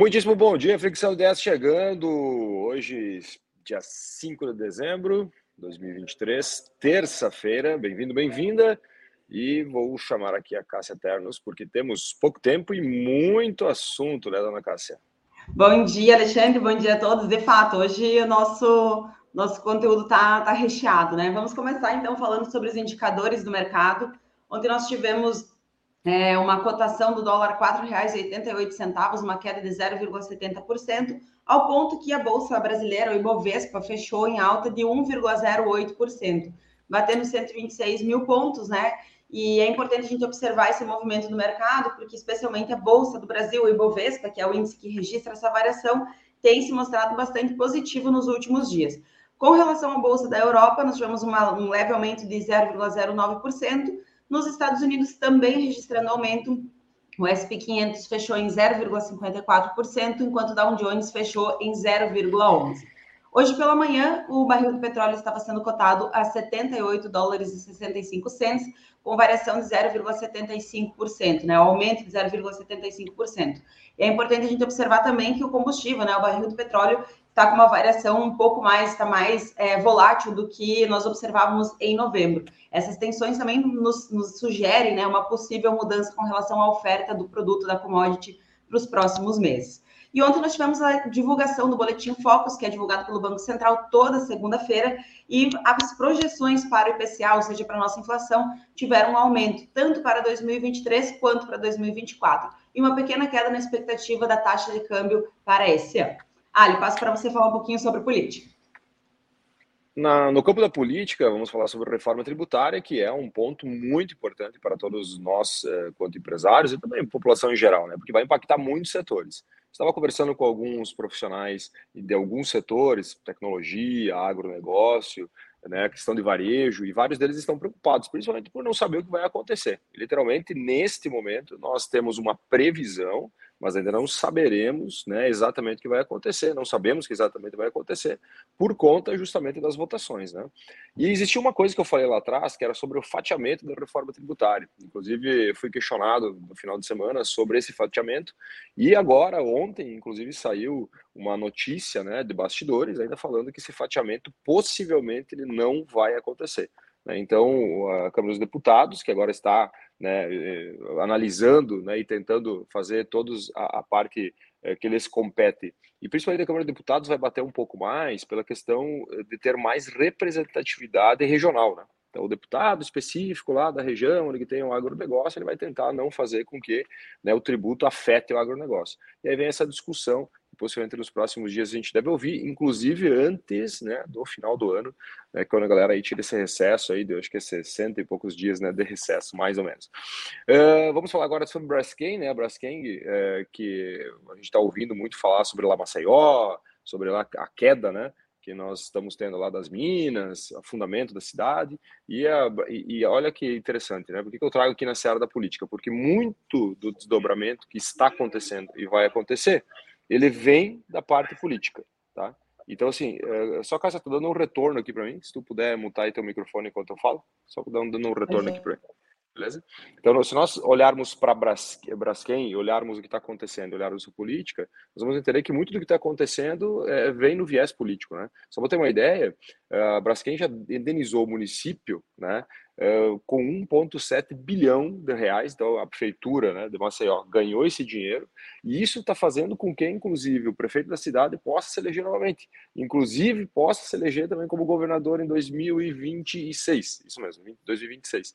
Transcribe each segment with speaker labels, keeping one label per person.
Speaker 1: Muitíssimo bom dia, Fricção 10 chegando. Hoje, dia 5 de dezembro de 2023, terça-feira. Bem-vindo, bem-vinda. E vou chamar aqui a Cássia Ternos, porque temos pouco tempo e muito assunto, né, dona Cássia?
Speaker 2: Bom dia, Alexandre. Bom dia a todos. De fato, hoje o nosso, nosso conteúdo está tá recheado, né? Vamos começar então falando sobre os indicadores do mercado. Ontem nós tivemos é, uma cotação do dólar R$ 4,88, uma queda de 0,70%, ao ponto que a Bolsa Brasileira, o Ibovespa, fechou em alta de 1,08%, batendo 126 mil pontos, né? E é importante a gente observar esse movimento no mercado, porque especialmente a Bolsa do Brasil, o Ibovespa, que é o índice que registra essa variação, tem se mostrado bastante positivo nos últimos dias. Com relação à Bolsa da Europa, nós tivemos uma, um leve aumento de 0,09%, nos Estados Unidos, também registrando aumento, o SP 500 fechou em 0,54%, enquanto o Dow Jones fechou em 0,11%. Hoje pela manhã, o barril do petróleo estava sendo cotado a 78 dólares e 65 cents, com variação de 0,75%, né? O aumento de 0,75%. E é importante a gente observar também que o combustível, né? O barril do petróleo está com uma variação um pouco mais, está mais é, volátil do que nós observávamos em novembro. Essas tensões também nos, nos sugerem né, uma possível mudança com relação à oferta do produto da commodity para os próximos meses. E ontem nós tivemos a divulgação do Boletim Focus, que é divulgado pelo Banco Central toda segunda-feira, e as projeções para o IPCA, ou seja, para a nossa inflação, tiveram um aumento tanto para 2023 quanto para 2024, e uma pequena queda na expectativa da taxa de câmbio para esse ano. Ali, passo para você falar um pouquinho sobre política.
Speaker 1: Na, no campo da política, vamos falar sobre reforma tributária, que é um ponto muito importante para todos nós, eh, quanto empresários, e também população em geral, né? porque vai impactar muitos setores. Estava conversando com alguns profissionais de alguns setores, tecnologia, agronegócio, né, questão de varejo, e vários deles estão preocupados, principalmente por não saber o que vai acontecer. Literalmente, neste momento, nós temos uma previsão mas ainda não saberemos né, exatamente o que vai acontecer, não sabemos o que exatamente vai acontecer, por conta justamente das votações. Né? E existia uma coisa que eu falei lá atrás, que era sobre o fatiamento da reforma tributária. Inclusive, fui questionado no final de semana sobre esse fatiamento, e agora, ontem, inclusive, saiu uma notícia né, de bastidores, ainda falando que esse fatiamento possivelmente ele não vai acontecer. Né? Então, a Câmara dos Deputados, que agora está né, eh, analisando né, e tentando fazer todos a, a parte é, que lhes compete, e principalmente a Câmara dos Deputados vai bater um pouco mais pela questão eh, de ter mais representatividade regional. Né? Então, o deputado específico lá da região, onde tem um agronegócio, ele vai tentar não fazer com que né, o tributo afete o agronegócio. E aí vem essa discussão possivelmente nos próximos dias a gente deve ouvir, inclusive antes né, do final do ano, né, quando a galera aí tira esse recesso aí, de, acho que é 60 e poucos dias né, de recesso, mais ou menos. Uh, vamos falar agora sobre Braskem, né, Braskem, uh, que a gente está ouvindo muito falar sobre lá Maceió, sobre lá a queda, né, que nós estamos tendo lá das minas, o fundamento da cidade, e, a, e, e, olha que interessante, né? Por que eu trago aqui na seara da política? Porque muito do desdobramento que está acontecendo e vai acontecer ele vem da parte política, tá? Então, assim, é, só que você tá dando um retorno aqui para mim, se tu puder mutar aí teu microfone enquanto eu falo, só dando um retorno aqui para mim. Beleza? Então, se nós olharmos para Braskem e olharmos o que está acontecendo, olharmos a política, nós vamos entender que muito do que está acontecendo é, vem no viés político. Né? Só para ter uma ideia, a Braskem já indenizou o município né, com 1,7 bilhão de reais, então a prefeitura né, de Maceió ganhou esse dinheiro, e isso está fazendo com que, inclusive, o prefeito da cidade possa se eleger novamente, inclusive possa se eleger também como governador em 2026, isso mesmo, 2026.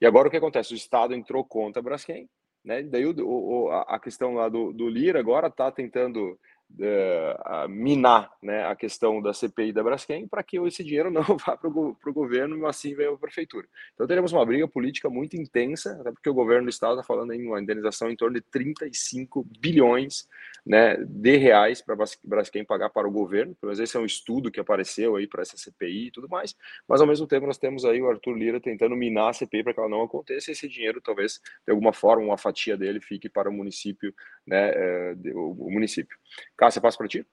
Speaker 1: E agora o que acontece? O Estado entrou contra a Braskem, né? Daí o, o, a questão lá do, do Lira agora está tentando uh, minar né, a questão da CPI da Braskem para que esse dinheiro não vá para o governo e assim venha para a prefeitura. Então teremos uma briga política muito intensa, até porque o governo do estado está falando em uma indenização em torno de 35 bilhões né, de reais para Braskem pagar para o governo, mas esse é um estudo que apareceu aí para essa CPI e tudo mais, mas ao mesmo tempo nós temos aí o Arthur Lira tentando minar a CPI para que ela não aconteça e esse dinheiro talvez de alguma forma uma fatia dele fique para o município, né, é, o município. Cássia, passo para ti.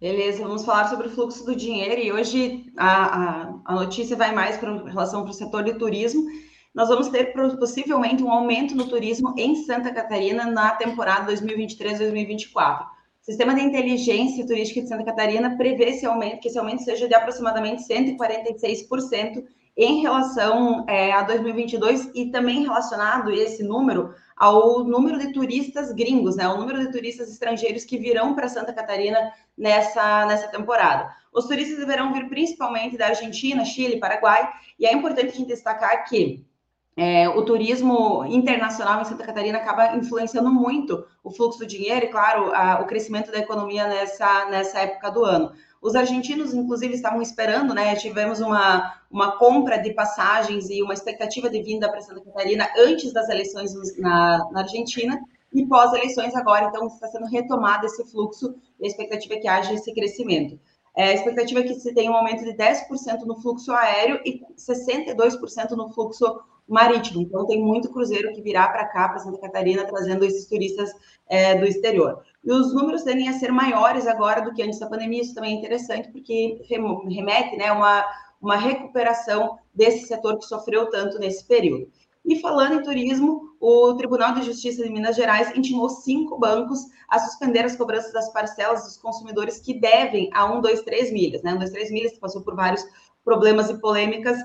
Speaker 2: Beleza, vamos falar sobre o fluxo do dinheiro e hoje a, a, a notícia vai mais para relação para o setor de turismo. Nós vamos ter possivelmente um aumento no turismo em Santa Catarina na temporada 2023-2024. O Sistema de Inteligência Turística de Santa Catarina prevê esse aumento, que esse aumento seja de aproximadamente 146% em relação é, a 2022 e também relacionado esse número ao número de turistas gringos, né? O número de turistas estrangeiros que virão para Santa Catarina nessa, nessa temporada. Os turistas deverão vir principalmente da Argentina, Chile, Paraguai, e é importante a gente destacar que é, o turismo internacional em Santa Catarina acaba influenciando muito o fluxo do dinheiro e, claro, a, o crescimento da economia nessa, nessa época do ano. Os argentinos, inclusive, estavam esperando, né? Tivemos uma, uma compra de passagens e uma expectativa de vinda para Santa Catarina antes das eleições na, na Argentina, e pós-eleições agora, então, está sendo retomado esse fluxo e a expectativa é que haja esse crescimento. É, a expectativa é que se tenha um aumento de 10% no fluxo aéreo e 62% no fluxo marítimo. Então, tem muito cruzeiro que virá para cá, para Santa Catarina, trazendo esses turistas é, do exterior. E os números tendem a ser maiores agora do que antes da pandemia. Isso também é interessante, porque remete né, uma, uma recuperação desse setor que sofreu tanto nesse período. E falando em turismo, o Tribunal de Justiça de Minas Gerais intimou cinco bancos a suspender as cobranças das parcelas dos consumidores que devem a 123 milhas, né? 123 milhas que passou por vários problemas e polêmicas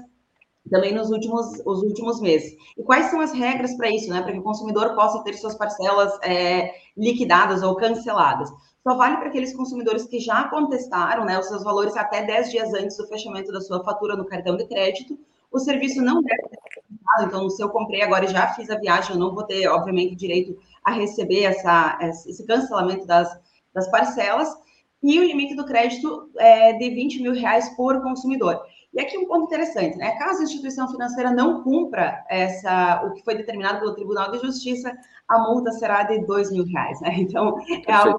Speaker 2: também nos últimos, os últimos meses. E quais são as regras para isso, né? Para que o consumidor possa ter suas parcelas é, liquidadas ou canceladas. Só vale para aqueles consumidores que já contestaram né, os seus valores até 10 dias antes do fechamento da sua fatura no cartão de crédito. O serviço não deve ser cancelado, então, se eu comprei agora e já fiz a viagem, eu não vou ter, obviamente, direito a receber essa, esse cancelamento das, das parcelas. E o limite do crédito é de 20 mil reais por consumidor. E aqui um ponto interessante, né? Caso a instituição financeira não cumpra essa, o que foi determinado pelo Tribunal de Justiça, a multa será de dois mil reais, né? Então, é algo,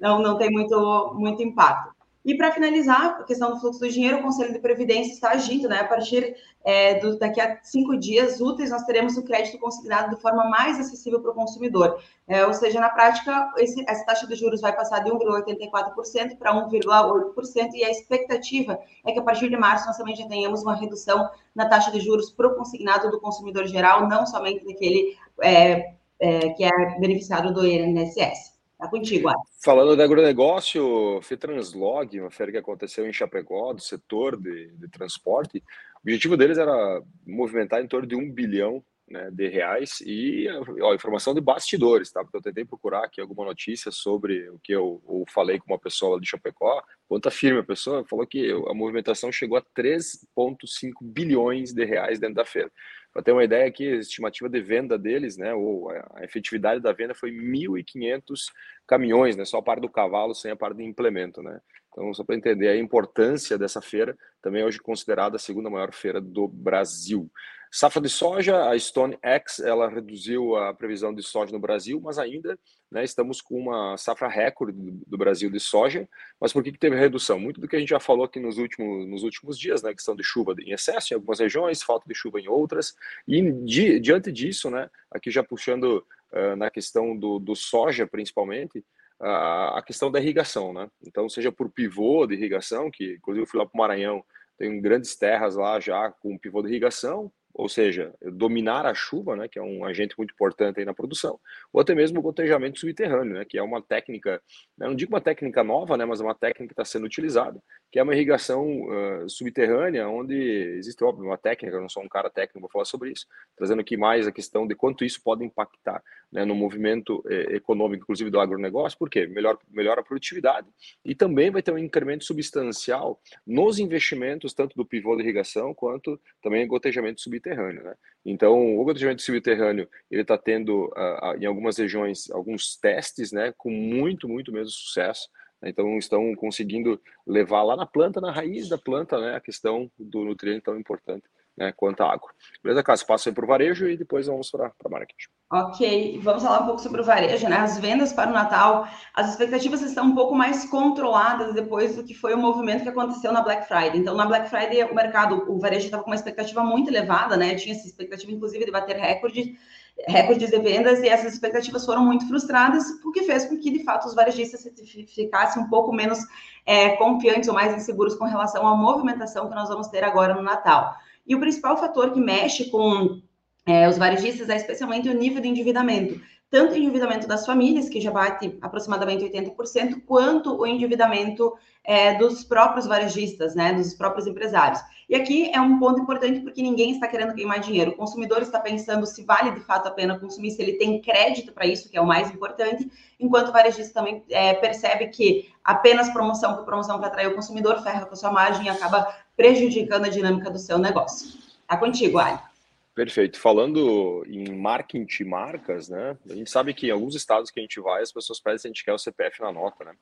Speaker 2: não, não tem muito, muito impacto. E para finalizar, a questão do fluxo do dinheiro, o Conselho de Previdência está agindo, né? A partir é, do, daqui a cinco dias úteis, nós teremos o crédito consignado de forma mais acessível para o consumidor. É, ou seja, na prática, esse, essa taxa de juros vai passar de 1,84% para 1,8%, e a expectativa é que a partir de março nós também já tenhamos uma redução na taxa de juros para o consignado do consumidor geral, não somente daquele é, é que é beneficiário do INSS. Tá contigo, Ari.
Speaker 1: Falando de agronegócio, Fitranslog, uma feira que aconteceu em Chapecó, do setor de, de transporte, o objetivo deles era movimentar em torno de um bilhão né, de reais e ó, informação de bastidores, tá? Porque eu tentei procurar aqui alguma notícia sobre o que eu, eu falei com uma pessoa de Chapecó, conta firme a pessoa, falou que a movimentação chegou a 3,5 bilhões de reais dentro da feira. Para ter uma ideia aqui, a estimativa de venda deles, né, ou a efetividade da venda foi 1.500 caminhões, né, só a parte do cavalo, sem a parte de implemento, né. Então, só para entender a importância dessa feira, também é hoje considerada a segunda maior feira do Brasil. Safra de soja, a Stone X, ela reduziu a previsão de soja no Brasil, mas ainda né, estamos com uma safra recorde do Brasil de soja. Mas por que, que teve redução? Muito do que a gente já falou aqui nos últimos, nos últimos dias, né, questão de chuva em excesso em algumas regiões, falta de chuva em outras. E di, diante disso, né, aqui já puxando uh, na questão do, do soja principalmente, a questão da irrigação. Né? Então, seja por pivô de irrigação, que inclusive eu fui lá para o Maranhão, tem grandes terras lá já com pivô de irrigação, ou seja, dominar a chuva, né, que é um agente muito importante aí na produção, ou até mesmo o gotejamento subterrâneo, né, que é uma técnica, né, não digo uma técnica nova, né, mas é uma técnica que está sendo utilizada, que é uma irrigação uh, subterrânea, onde existe, óbvio, uma técnica, eu não sou um cara técnico, vou falar sobre isso, trazendo aqui mais a questão de quanto isso pode impactar né, no movimento eh, econômico, inclusive do agronegócio, porque melhor, melhora a produtividade e também vai ter um incremento substancial nos investimentos, tanto do pivô de irrigação quanto também gotejamento subterrâneo. Né? Então, o gotejamento subterrâneo ele está tendo uh, em algumas regiões alguns testes, né, com muito, muito mesmo sucesso. Né? Então, estão conseguindo levar lá na planta, na raiz da planta, né, a questão do nutriente tão importante né, quanto à água. Beleza, Cássio? Passo aí para o varejo e depois vamos para a marketing.
Speaker 2: Ok, vamos falar um pouco sobre o varejo, né? As vendas para o Natal, as expectativas estão um pouco mais controladas depois do que foi o movimento que aconteceu na Black Friday. Então, na Black Friday, o mercado, o varejo estava com uma expectativa muito elevada, né? Tinha essa expectativa, inclusive, de bater recorde, recordes de vendas, e essas expectativas foram muito frustradas, o que fez com que, de fato, os varejistas ficassem um pouco menos é, confiantes ou mais inseguros com relação à movimentação que nós vamos ter agora no Natal. E o principal fator que mexe com é, os varejistas é especialmente o nível de endividamento, tanto o endividamento das famílias, que já bate aproximadamente 80%, quanto o endividamento é, dos próprios varejistas, né, dos próprios empresários. E aqui é um ponto importante porque ninguém está querendo queimar dinheiro. O consumidor está pensando se vale de fato a pena consumir, se ele tem crédito para isso, que é o mais importante, enquanto o varejista também é, percebe que apenas promoção por promoção para atrair o consumidor ferra com a sua margem e acaba prejudicando a dinâmica do seu negócio. Tá contigo, Ali.
Speaker 1: Perfeito. Falando em marketing de marcas, né? A gente sabe que em alguns estados que a gente vai, as pessoas pedem se a gente quer o CPF na nota, né?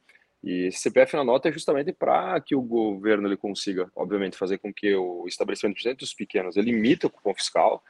Speaker 1: E CPF na nota é justamente para que o governo ele consiga, obviamente, fazer com que o estabelecimento, principalmente dos pequenos, ele limite o cupom fiscal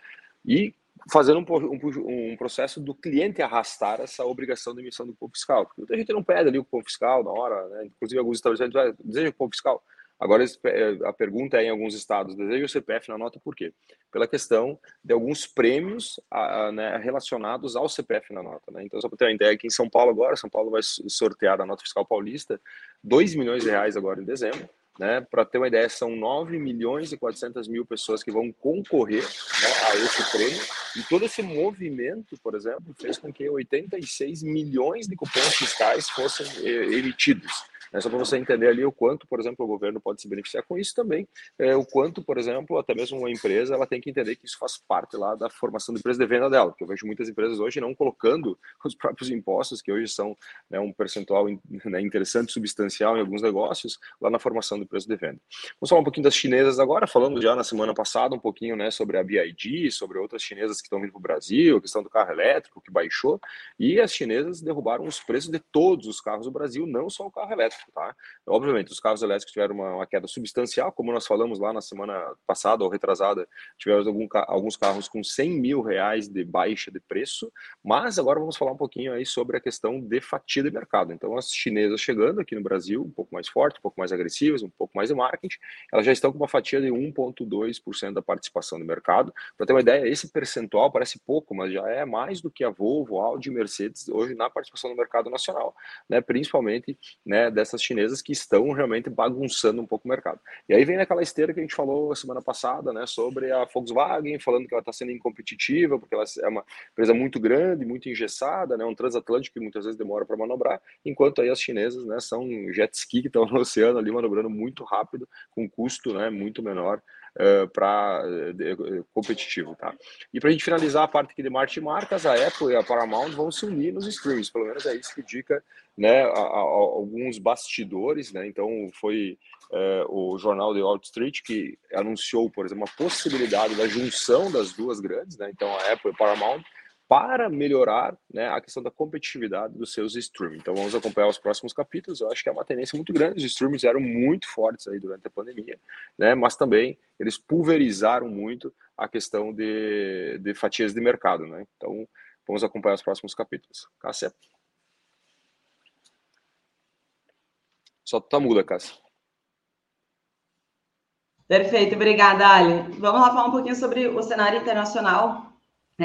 Speaker 1: e fazendo um, um, um, processo do cliente arrastar essa obrigação de emissão do cupom fiscal. Muita gente não pede ali o cupom fiscal na hora, né? Inclusive alguns estabelecimentos ah, desejam cupom fiscal. Agora, eh, a pergunta é, em alguns estados, deseja o CPF na nota por quê? Pela questão de alguns prêmios a, né, relacionados ao CPF na nota. Né? Então, só para ter uma ideia, aqui em São Paulo agora, São Paulo vai sortear a nota fiscal paulista, 2 milhões de reais agora em dezembro, né? Para ter uma ideia, são 9 milhões e 400 mil pessoas que vão concorrer né, a esse prêmio. E todo esse movimento, por exemplo, fez com que 86 milhões de cupons fiscais fossem eh, emitidos. É só para você entender ali o quanto, por exemplo, o governo pode se beneficiar com isso também, é, o quanto, por exemplo, até mesmo uma empresa ela tem que entender que isso faz parte lá da formação do preço de venda dela, porque eu vejo muitas empresas hoje não colocando os próprios impostos, que hoje são né, um percentual né, interessante, substancial em alguns negócios, lá na formação do preço de venda. Vamos falar um pouquinho das chinesas agora, falando já na semana passada um pouquinho né, sobre a BID, sobre outras chinesas que estão vindo para o Brasil, a questão do carro elétrico que baixou, e as chinesas derrubaram os preços de todos os carros do Brasil, não só o carro elétrico elétrico, tá? Obviamente, os carros elétricos tiveram uma, uma, queda substancial, como nós falamos lá na semana passada ou retrasada, tivemos algum, alguns carros com 100 mil reais de baixa de preço, mas agora vamos falar um pouquinho aí sobre a questão de fatia de mercado. Então, as chinesas chegando aqui no Brasil, um pouco mais forte, um pouco mais agressivas, um pouco mais de marketing, elas já estão com uma fatia de 1,2% da participação do mercado. Para ter uma ideia, esse percentual parece pouco, mas já é mais do que a Volvo, Audi e Mercedes hoje na participação no mercado nacional, né? principalmente né, dessa dessas chinesas que estão realmente bagunçando um pouco o mercado. E aí vem aquela esteira que a gente falou semana passada, né, sobre a Volkswagen, falando que ela está sendo incompetitiva, porque ela é uma empresa muito grande, muito engessada, né, um transatlântico que muitas vezes demora para manobrar, enquanto aí as chinesas, né, são jet ski que estão no oceano ali manobrando muito rápido, com custo, né, muito menor uh, para uh, competitivo, tá? E para a gente finalizar a parte aqui de marketing marcas, a Apple e a Paramount vão se unir nos streams, pelo menos é isso que indica, né, a, a, alguns bastidores, né? Então foi uh, o jornal The Wall Street que anunciou, por exemplo, a possibilidade da junção das duas grandes, né? Então a Apple e a Paramount para melhorar né, a questão da competitividade dos seus streaming. Então vamos acompanhar os próximos capítulos. Eu acho que é uma tendência muito grande. Os streams eram muito fortes aí durante a pandemia, né? Mas também eles pulverizaram muito a questão de, de fatias de mercado, né? Então vamos acompanhar os próximos capítulos. Cássia. Só tá muda, Cássia.
Speaker 2: Perfeito, obrigada, Ali. Vamos lá falar um pouquinho sobre o cenário internacional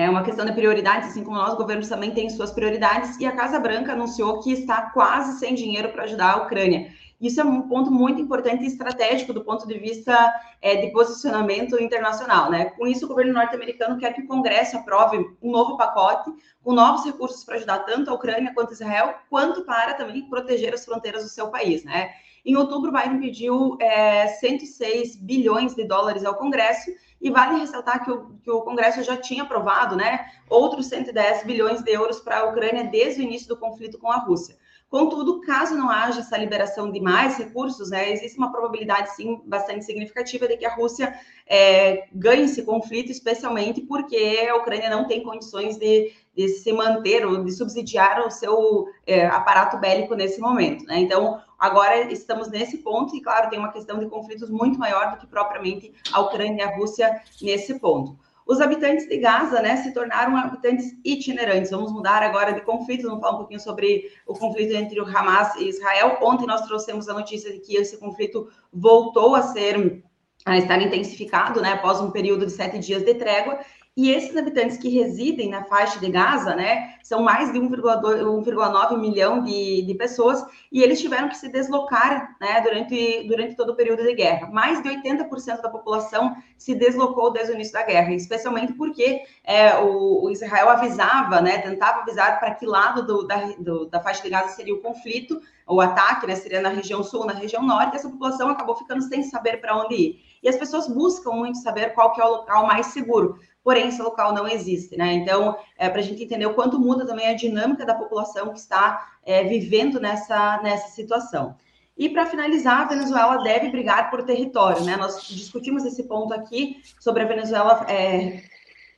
Speaker 2: é uma questão de prioridades, assim como nós, o governo também tem suas prioridades, e a Casa Branca anunciou que está quase sem dinheiro para ajudar a Ucrânia. Isso é um ponto muito importante e estratégico do ponto de vista é, de posicionamento internacional. Né? Com isso, o governo norte-americano quer que o Congresso aprove um novo pacote com novos recursos para ajudar tanto a Ucrânia quanto Israel, quanto para também proteger as fronteiras do seu país. Né? Em outubro, Biden pediu é, 106 bilhões de dólares ao Congresso e vale ressaltar que o, que o Congresso já tinha aprovado né, outros 110 bilhões de euros para a Ucrânia desde o início do conflito com a Rússia. Contudo, caso não haja essa liberação de mais recursos, né, existe uma probabilidade, sim, bastante significativa de que a Rússia é, ganhe esse conflito, especialmente porque a Ucrânia não tem condições de, de se manter ou de subsidiar o seu é, aparato bélico nesse momento. Né? Então, agora estamos nesse ponto, e claro, tem uma questão de conflitos muito maior do que propriamente a Ucrânia e a Rússia nesse ponto. Os habitantes de Gaza, né, se tornaram habitantes itinerantes. Vamos mudar agora de conflito, vamos falar um pouquinho sobre o conflito entre o Hamas e Israel. Ontem nós trouxemos a notícia de que esse conflito voltou a ser a estar intensificado, né, após um período de sete dias de trégua. E esses habitantes que residem na faixa de Gaza, né, são mais de 1,9 milhão de, de pessoas, e eles tiveram que se deslocar né, durante, durante todo o período de guerra. Mais de 80% da população se deslocou desde o início da guerra, especialmente porque é, o, o, Israel avisava, né, tentava avisar para que lado do, da, do, da faixa de Gaza seria o conflito, o ataque, né, seria na região sul, na região norte, essa população acabou ficando sem saber para onde ir. E as pessoas buscam muito saber qual que é o local mais seguro porém esse local não existe, né? Então, é, para a gente entender o quanto muda também a dinâmica da população que está é, vivendo nessa, nessa situação. E para finalizar, a Venezuela deve brigar por território, né? Nós discutimos esse ponto aqui sobre a Venezuela é,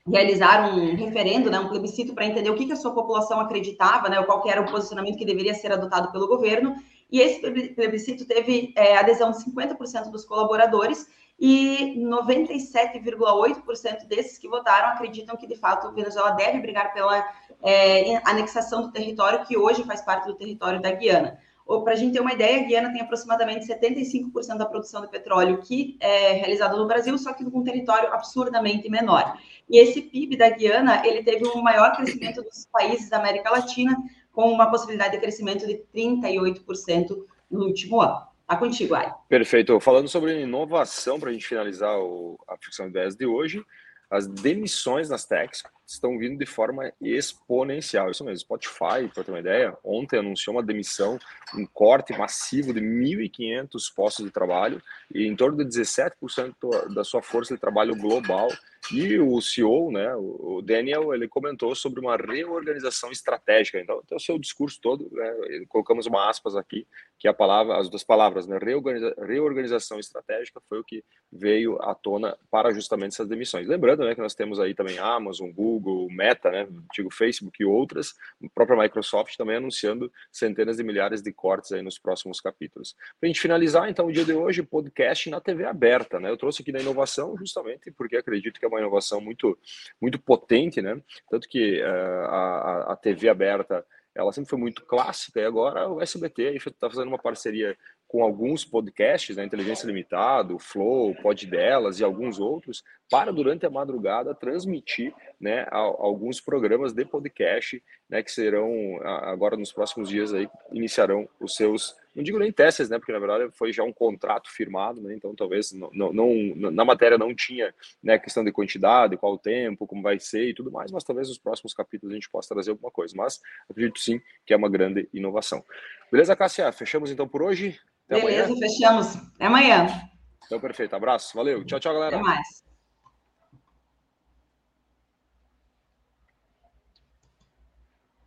Speaker 2: realizar um referendo, né, um plebiscito para entender o que, que, a sua população acreditava, né, qual era o posicionamento que deveria ser adotado pelo governo. E esse plebiscito teve é, adesão de 50% dos colaboradores e 97,8% desses que votaram acreditam que, de fato, Venezuela deve brigar pela é, anexação do território que hoje faz parte do território da Guiana. Para a gente ter uma ideia, a Guiana tem aproximadamente 75% da produção de petróleo que é realizada no Brasil, só que com um território absurdamente menor. E esse PIB da Guiana, ele teve um maior crescimento dos países da América Latina, com uma possibilidade de crescimento de 38% no último ano. Tá contigo, Ai.
Speaker 1: Perfeito. Falando sobre inovação, para a gente finalizar o, a ficção ideias de hoje, as demissões nas techs estão vindo de forma exponencial. Isso mesmo, Spotify, para ter uma ideia, ontem anunciou uma demissão, um corte massivo de 1.500 postos de trabalho e em torno de 17% da sua força de trabalho global. E o CEO, né, o Daniel, ele comentou sobre uma reorganização estratégica. Então, o seu discurso todo, né, colocamos uma aspas aqui, que é a palavra, as duas palavras, né, reorganiza, reorganização estratégica foi o que veio à tona para justamente essas demissões. Lembrando, né, que nós temos aí também Amazon, Google, Google, Meta, né, antigo Facebook e outras, a própria Microsoft também anunciando centenas de milhares de cortes aí nos próximos capítulos. Para a gente finalizar, então, o dia de hoje, podcast na TV aberta, né? Eu trouxe aqui da inovação justamente porque acredito que é uma inovação muito, muito potente, né? Tanto que uh, a, a TV aberta ela sempre foi muito clássica e agora o SBT está fazendo uma parceria com alguns podcasts, né, Inteligência Limitada, o Flow, Pod Delas e alguns outros, para durante a madrugada transmitir né, alguns programas de podcast né, que serão agora nos próximos dias aí iniciarão os seus não digo nem testes né porque na verdade foi já um contrato firmado né, então talvez não, não, não, na matéria não tinha né questão de quantidade qual o tempo como vai ser e tudo mais mas talvez nos próximos capítulos a gente possa trazer alguma coisa mas acredito sim que é uma grande inovação. Beleza Cássia? Fechamos então por hoje
Speaker 2: Até Beleza, amanhã. fechamos. Até amanhã.
Speaker 1: Então, perfeito. Abraço. Valeu. Tchau, tchau, galera.
Speaker 2: Até mais.